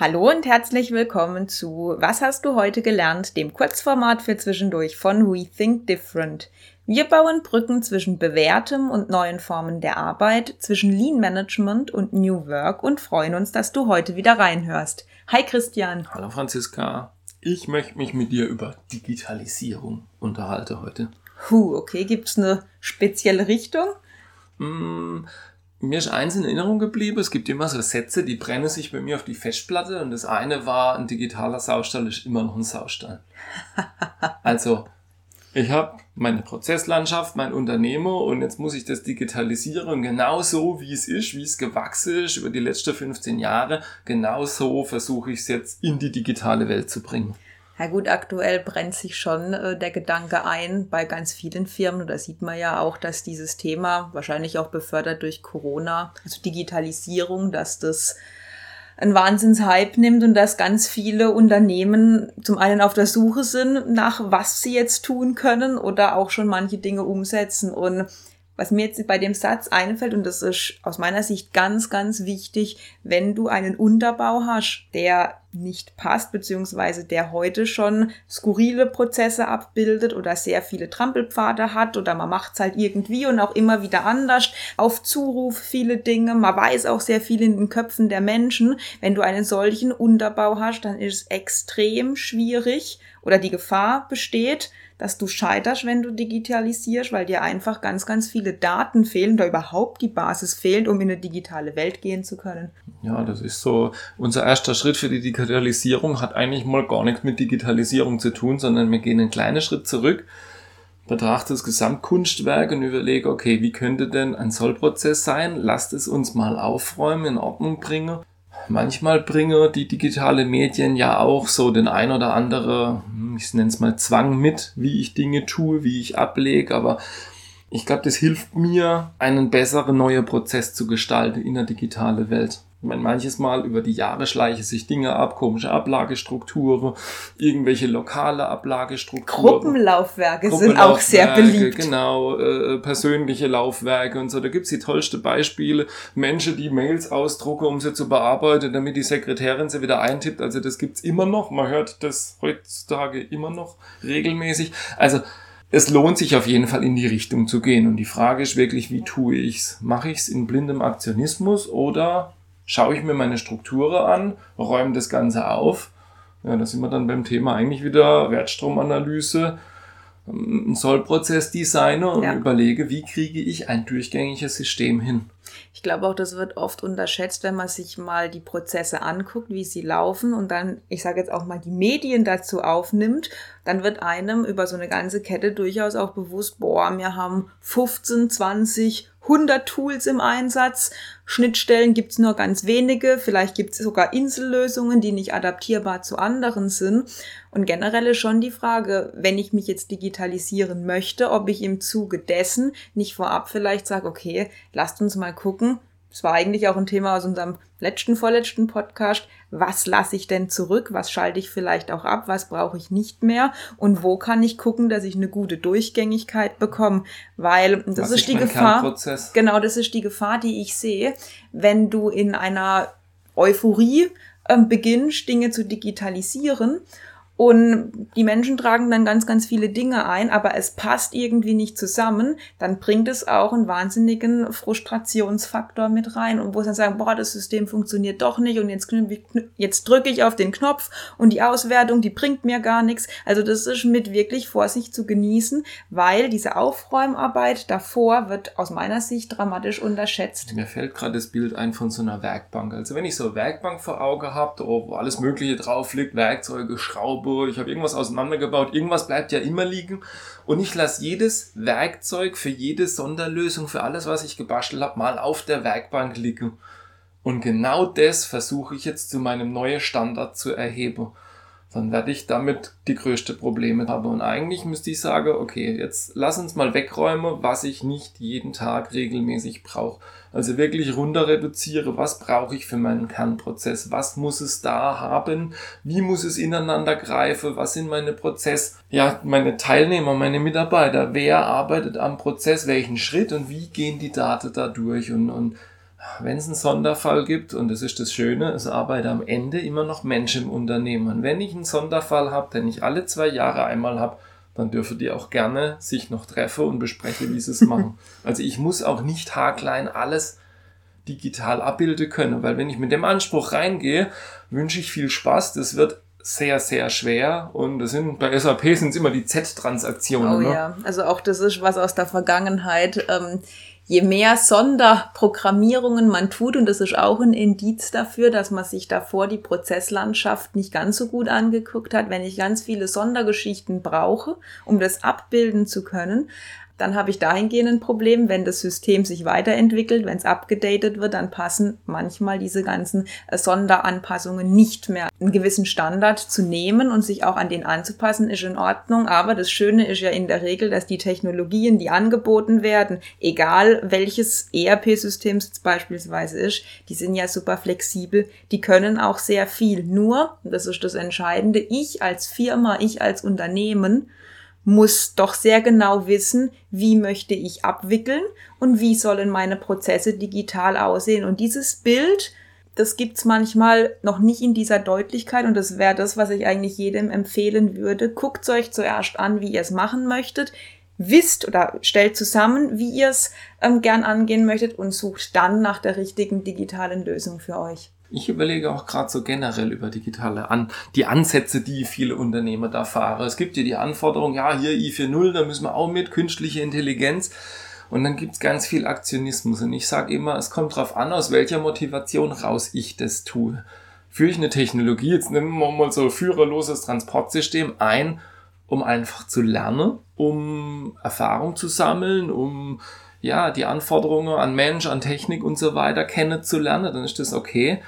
Hallo und herzlich willkommen zu Was hast du heute gelernt, dem Kurzformat für zwischendurch von We Think Different. Wir bauen Brücken zwischen bewährtem und neuen Formen der Arbeit, zwischen Lean Management und New Work und freuen uns, dass du heute wieder reinhörst. Hi Christian. Hallo Franziska. Ich möchte mich mit dir über Digitalisierung unterhalten heute. Huh, okay, gibt's eine spezielle Richtung? Mm, mir ist eins in Erinnerung geblieben. Es gibt immer so Sätze, die brennen sich bei mir auf die Festplatte. Und das eine war, ein digitaler Saustall ist immer noch ein Saustall. also, ich habe meine Prozesslandschaft, mein Unternehmer und jetzt muss ich das digitalisieren und genau so, wie es ist, wie es gewachsen ist über die letzten 15 Jahre, genau so versuche ich es jetzt in die digitale Welt zu bringen. Ja gut, aktuell brennt sich schon äh, der Gedanke ein bei ganz vielen Firmen. Und da sieht man ja auch, dass dieses Thema, wahrscheinlich auch befördert durch Corona, also Digitalisierung, dass das einen Wahnsinnshype nimmt und dass ganz viele Unternehmen zum einen auf der Suche sind nach was sie jetzt tun können oder auch schon manche Dinge umsetzen. Und was mir jetzt bei dem Satz einfällt, und das ist aus meiner Sicht ganz, ganz wichtig, wenn du einen Unterbau hast, der nicht passt, beziehungsweise der heute schon skurrile Prozesse abbildet oder sehr viele Trampelpfade hat oder man macht es halt irgendwie und auch immer wieder anders, auf Zuruf viele Dinge, man weiß auch sehr viel in den Köpfen der Menschen. Wenn du einen solchen Unterbau hast, dann ist es extrem schwierig oder die Gefahr besteht, dass du scheiterst, wenn du digitalisierst, weil dir einfach ganz, ganz viele Daten fehlen oder überhaupt die Basis fehlt, um in eine digitale Welt gehen zu können. Ja, das ist so. Unser erster Schritt für die Digitalisierung hat eigentlich mal gar nichts mit Digitalisierung zu tun, sondern wir gehen einen kleinen Schritt zurück, betrachte das Gesamtkunstwerk und überlege, okay, wie könnte denn ein Sollprozess sein? Lasst es uns mal aufräumen, in Ordnung bringen manchmal bringen die digitale Medien ja auch so den ein oder andere, hm, ich nenne es mal Zwang mit, wie ich Dinge tue, wie ich ablege, aber ich glaube, das hilft mir, einen besseren neuen Prozess zu gestalten in der digitalen Welt. Ich meine, manches Mal über die Jahre schleichen sich Dinge ab, komische Ablagestrukturen, irgendwelche lokale Ablagestrukturen. Gruppenlaufwerke sind auch sehr beliebt. Genau, äh, persönliche Laufwerke und so. Da gibt's die tollsten Beispiele. Menschen, die Mails ausdrucken, um sie zu bearbeiten, damit die Sekretärin sie wieder eintippt. Also das gibt's immer noch. Man hört das heutzutage immer noch regelmäßig. Also es lohnt sich auf jeden Fall in die Richtung zu gehen. Und die Frage ist wirklich, wie tue ich's? Mache ich's in blindem Aktionismus oder schaue ich mir meine Strukturen an, räume das Ganze auf. Ja, da sind wir dann beim Thema eigentlich wieder Wertstromanalyse, ein Sollprozess designe und ja. überlege, wie kriege ich ein durchgängiges System hin. Ich glaube auch, das wird oft unterschätzt, wenn man sich mal die Prozesse anguckt, wie sie laufen und dann, ich sage jetzt auch mal, die Medien dazu aufnimmt, dann wird einem über so eine ganze Kette durchaus auch bewusst, boah, wir haben 15, 20, 100 Tools im Einsatz. Schnittstellen gibt's nur ganz wenige. Vielleicht gibt's sogar Insellösungen, die nicht adaptierbar zu anderen sind. Und generell ist schon die Frage, wenn ich mich jetzt digitalisieren möchte, ob ich im Zuge dessen nicht vorab vielleicht sage, okay, lasst uns mal gucken, es war eigentlich auch ein Thema aus unserem letzten, vorletzten Podcast. Was lasse ich denn zurück? Was schalte ich vielleicht auch ab? Was brauche ich nicht mehr? Und wo kann ich gucken, dass ich eine gute Durchgängigkeit bekomme? Weil das was ist die Gefahr. Genau, das ist die Gefahr, die ich sehe, wenn du in einer Euphorie äh, beginnst, Dinge zu digitalisieren und die Menschen tragen dann ganz, ganz viele Dinge ein, aber es passt irgendwie nicht zusammen, dann bringt es auch einen wahnsinnigen Frustrationsfaktor mit rein und wo sie dann sagen, boah, das System funktioniert doch nicht und jetzt, jetzt drücke ich auf den Knopf und die Auswertung, die bringt mir gar nichts. Also das ist mit wirklich Vorsicht zu genießen, weil diese Aufräumarbeit davor wird aus meiner Sicht dramatisch unterschätzt. Mir fällt gerade das Bild ein von so einer Werkbank. Also wenn ich so eine Werkbank vor Auge habe, wo alles Mögliche drauf liegt, Werkzeuge, Schrauben, Schraube, ich habe irgendwas auseinandergebaut, irgendwas bleibt ja immer liegen und ich lasse jedes Werkzeug für jede Sonderlösung, für alles, was ich gebastelt habe, mal auf der Werkbank liegen. Und genau das versuche ich jetzt zu meinem neuen Standard zu erheben dann werde ich damit die größte Probleme haben. Und eigentlich müsste ich sagen, okay, jetzt lass uns mal wegräumen, was ich nicht jeden Tag regelmäßig brauche. Also wirklich runter reduziere, was brauche ich für meinen Kernprozess, was muss es da haben, wie muss es ineinander greifen, was sind meine Prozess, ja, meine Teilnehmer, meine Mitarbeiter, wer arbeitet am Prozess, welchen Schritt? Und wie gehen die Daten da durch? Und, und wenn es einen Sonderfall gibt, und das ist das Schöne, es arbeiten am Ende immer noch Menschen im Unternehmen. Und wenn ich einen Sonderfall habe, den ich alle zwei Jahre einmal habe, dann dürfen die auch gerne sich noch treffen und besprechen, wie sie es machen. Also ich muss auch nicht haarklein alles digital abbilden können, weil wenn ich mit dem Anspruch reingehe, wünsche ich viel Spaß. Das wird sehr, sehr schwer und das sind bei SAP sind es immer die Z-Transaktionen. Oh ne? ja, also auch das ist was aus der Vergangenheit. Ähm, je mehr Sonderprogrammierungen man tut, und das ist auch ein Indiz dafür, dass man sich davor die Prozesslandschaft nicht ganz so gut angeguckt hat, wenn ich ganz viele Sondergeschichten brauche, um das abbilden zu können, dann habe ich dahingehend ein Problem, wenn das System sich weiterentwickelt, wenn es abgedatet wird, dann passen manchmal diese ganzen äh, Sonderanpassungen nicht mehr. Einen gewissen Standard zu nehmen und sich auch an den anzupassen, ist in Ordnung. Aber das Schöne ist ja in der Regel, dass die Technologien, die angeboten werden, egal welches ERP-System es beispielsweise ist, die sind ja super flexibel. Die können auch sehr viel. Nur, das ist das Entscheidende, ich als Firma, ich als Unternehmen, muss doch sehr genau wissen, wie möchte ich abwickeln und wie sollen meine Prozesse digital aussehen. Und dieses Bild, das gibt's manchmal noch nicht in dieser Deutlichkeit und das wäre das, was ich eigentlich jedem empfehlen würde. Guckt euch zuerst an, wie ihr es machen möchtet, wisst oder stellt zusammen, wie ihr es ähm, gern angehen möchtet und sucht dann nach der richtigen digitalen Lösung für euch. Ich überlege auch gerade so generell über digitale An die Ansätze, die viele Unternehmer da fahren. Es gibt ja die Anforderung, ja, hier I4.0, da müssen wir auch mit, künstliche Intelligenz. Und dann gibt's ganz viel Aktionismus. Und ich sage immer, es kommt drauf an, aus welcher Motivation raus ich das tue. Führe ich eine Technologie, jetzt nehmen wir mal so führerloses Transportsystem ein, um einfach zu lernen, um Erfahrung zu sammeln, um ja, die Anforderungen an Mensch, an Technik und so weiter kennenzulernen, dann ist das okay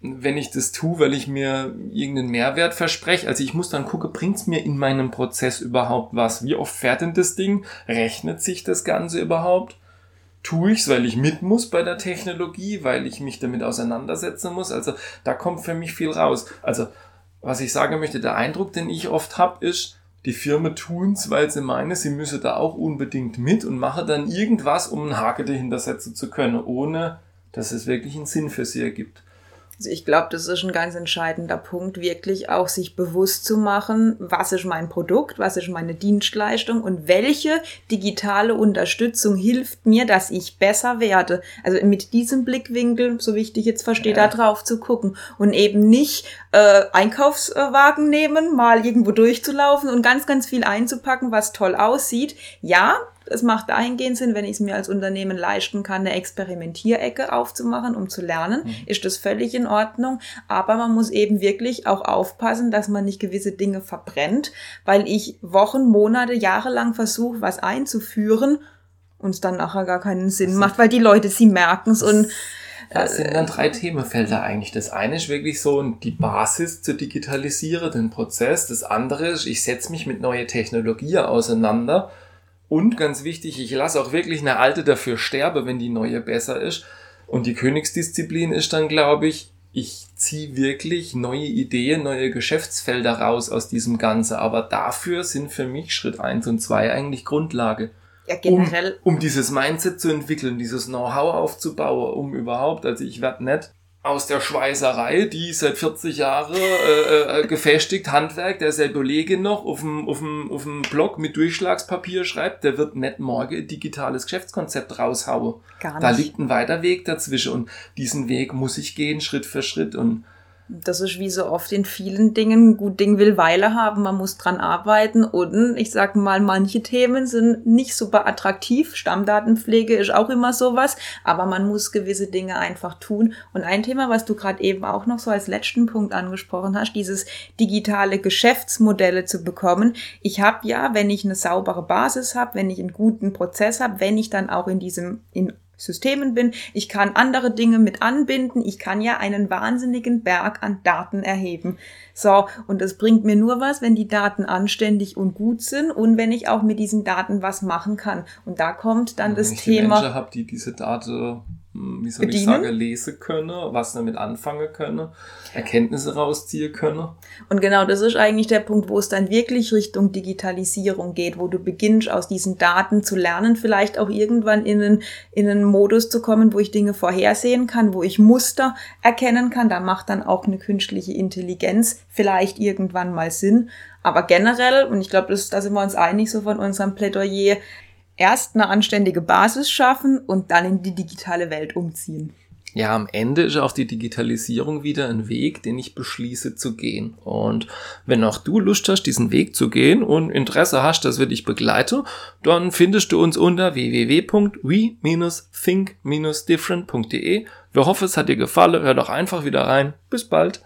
wenn ich das tue, weil ich mir irgendeinen Mehrwert verspreche. Also ich muss dann gucken, bringt's mir in meinem Prozess überhaupt was? Wie oft fährt denn das Ding? Rechnet sich das Ganze überhaupt? Tue ich's, weil ich mit muss bei der Technologie, weil ich mich damit auseinandersetzen muss? Also da kommt für mich viel raus. Also was ich sagen möchte, der Eindruck, den ich oft habe, ist, die Firma tun's, weil sie meinen, sie müsse da auch unbedingt mit und mache dann irgendwas, um einen Haken dahinter setzen zu können, ohne dass es wirklich einen Sinn für sie ergibt. Also ich glaube, das ist ein ganz entscheidender Punkt, wirklich auch sich bewusst zu machen, was ist mein Produkt, was ist meine Dienstleistung und welche digitale Unterstützung hilft mir, dass ich besser werde. Also mit diesem Blickwinkel, so wichtig jetzt verstehe, ja. da drauf zu gucken und eben nicht äh, Einkaufswagen nehmen, mal irgendwo durchzulaufen und ganz, ganz viel einzupacken, was toll aussieht. Ja, es macht dahingehend Sinn, wenn ich es mir als Unternehmen leisten kann, eine Experimentierecke aufzumachen, um zu lernen, mhm. ist das völlig in Ordnung. Aber man muss eben wirklich auch aufpassen, dass man nicht gewisse Dinge verbrennt, weil ich Wochen, Monate, Jahre lang versuche, was einzuführen und es dann nachher gar keinen Sinn macht, weil die Leute, sie merken es und das sind dann drei Themenfelder eigentlich. Das eine ist wirklich so die Basis zu digitalisieren, den Prozess. Das andere ist, ich setze mich mit neuer Technologie auseinander und ganz wichtig, ich lasse auch wirklich eine alte dafür sterben, wenn die neue besser ist. Und die Königsdisziplin ist dann, glaube ich, ich ziehe wirklich neue Ideen, neue Geschäftsfelder raus aus diesem Ganze. Aber dafür sind für mich Schritt eins und zwei eigentlich Grundlage. Ja, generell. Um, um dieses Mindset zu entwickeln, dieses Know-how aufzubauen, um überhaupt, also ich werde nicht aus der Schweißerei, die seit 40 Jahren äh, äh, gefestigt, Handwerk, der selbe Kollege noch auf dem, auf, dem, auf dem Blog mit Durchschlagspapier schreibt, der wird nicht morgen ein digitales Geschäftskonzept raushauen. Gar nicht. Da liegt ein weiter Weg dazwischen und diesen Weg muss ich gehen, Schritt für Schritt und das ist wie so oft in vielen Dingen, gut Ding will Weile haben, man muss dran arbeiten und ich sag mal, manche Themen sind nicht super attraktiv. Stammdatenpflege ist auch immer sowas, aber man muss gewisse Dinge einfach tun. Und ein Thema, was du gerade eben auch noch so als letzten Punkt angesprochen hast, dieses digitale Geschäftsmodelle zu bekommen. Ich habe ja, wenn ich eine saubere Basis habe, wenn ich einen guten Prozess habe, wenn ich dann auch in diesem in Systemen bin. Ich kann andere Dinge mit anbinden. Ich kann ja einen wahnsinnigen Berg an Daten erheben. So, und das bringt mir nur was, wenn die Daten anständig und gut sind und wenn ich auch mit diesen Daten was machen kann. Und da kommt dann ja, das wenn ich Thema. Ich habe, die diese Daten wie soll Bedienen? ich sagen, lesen können, was damit anfangen können, Erkenntnisse rausziehen können. Und genau das ist eigentlich der Punkt, wo es dann wirklich Richtung Digitalisierung geht, wo du beginnst, aus diesen Daten zu lernen, vielleicht auch irgendwann in einen, in einen Modus zu kommen, wo ich Dinge vorhersehen kann, wo ich Muster erkennen kann. Da macht dann auch eine künstliche Intelligenz vielleicht irgendwann mal Sinn. Aber generell, und ich glaube, da sind wir uns einig so von unserem Plädoyer, erst eine anständige Basis schaffen und dann in die digitale Welt umziehen. Ja, am Ende ist auch die Digitalisierung wieder ein Weg, den ich beschließe zu gehen. Und wenn auch du Lust hast, diesen Weg zu gehen und Interesse hast, dass wir dich begleiten, dann findest du uns unter www.we-think-different.de. Wir hoffen, es hat dir gefallen. Hör doch einfach wieder rein. Bis bald.